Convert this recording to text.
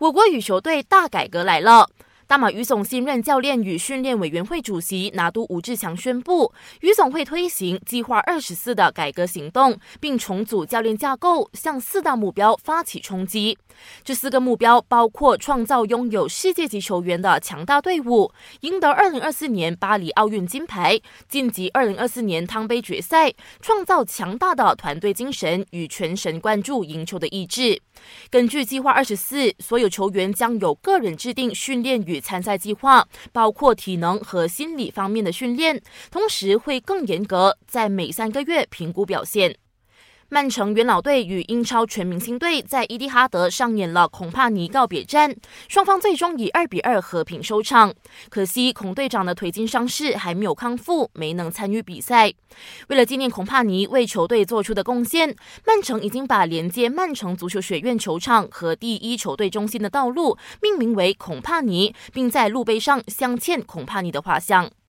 我国羽球队大改革来了。大马羽总新任教练与训练委员会主席拿督吴志强宣布，羽总会推行计划二十四的改革行动，并重组教练架构，向四大目标发起冲击。这四个目标包括创造拥有世界级球员的强大队伍，赢得二零二四年巴黎奥运金牌，晋级二零二四年汤杯决赛，创造强大的团队精神与全神贯注赢球的意志。根据计划二十四，所有球员将有个人制定训练与参赛计划，包括体能和心理方面的训练，同时会更严格，在每三个月评估表现。曼城元老队与英超全明星队在伊蒂哈德上演了孔帕尼告别战，双方最终以二比二和平收场。可惜孔队长的腿筋伤势还没有康复，没能参与比赛。为了纪念孔帕尼为球队做出的贡献，曼城已经把连接曼城足球学院球场和第一球队中心的道路命名为孔帕尼，并在路碑上镶嵌孔帕尼的画像。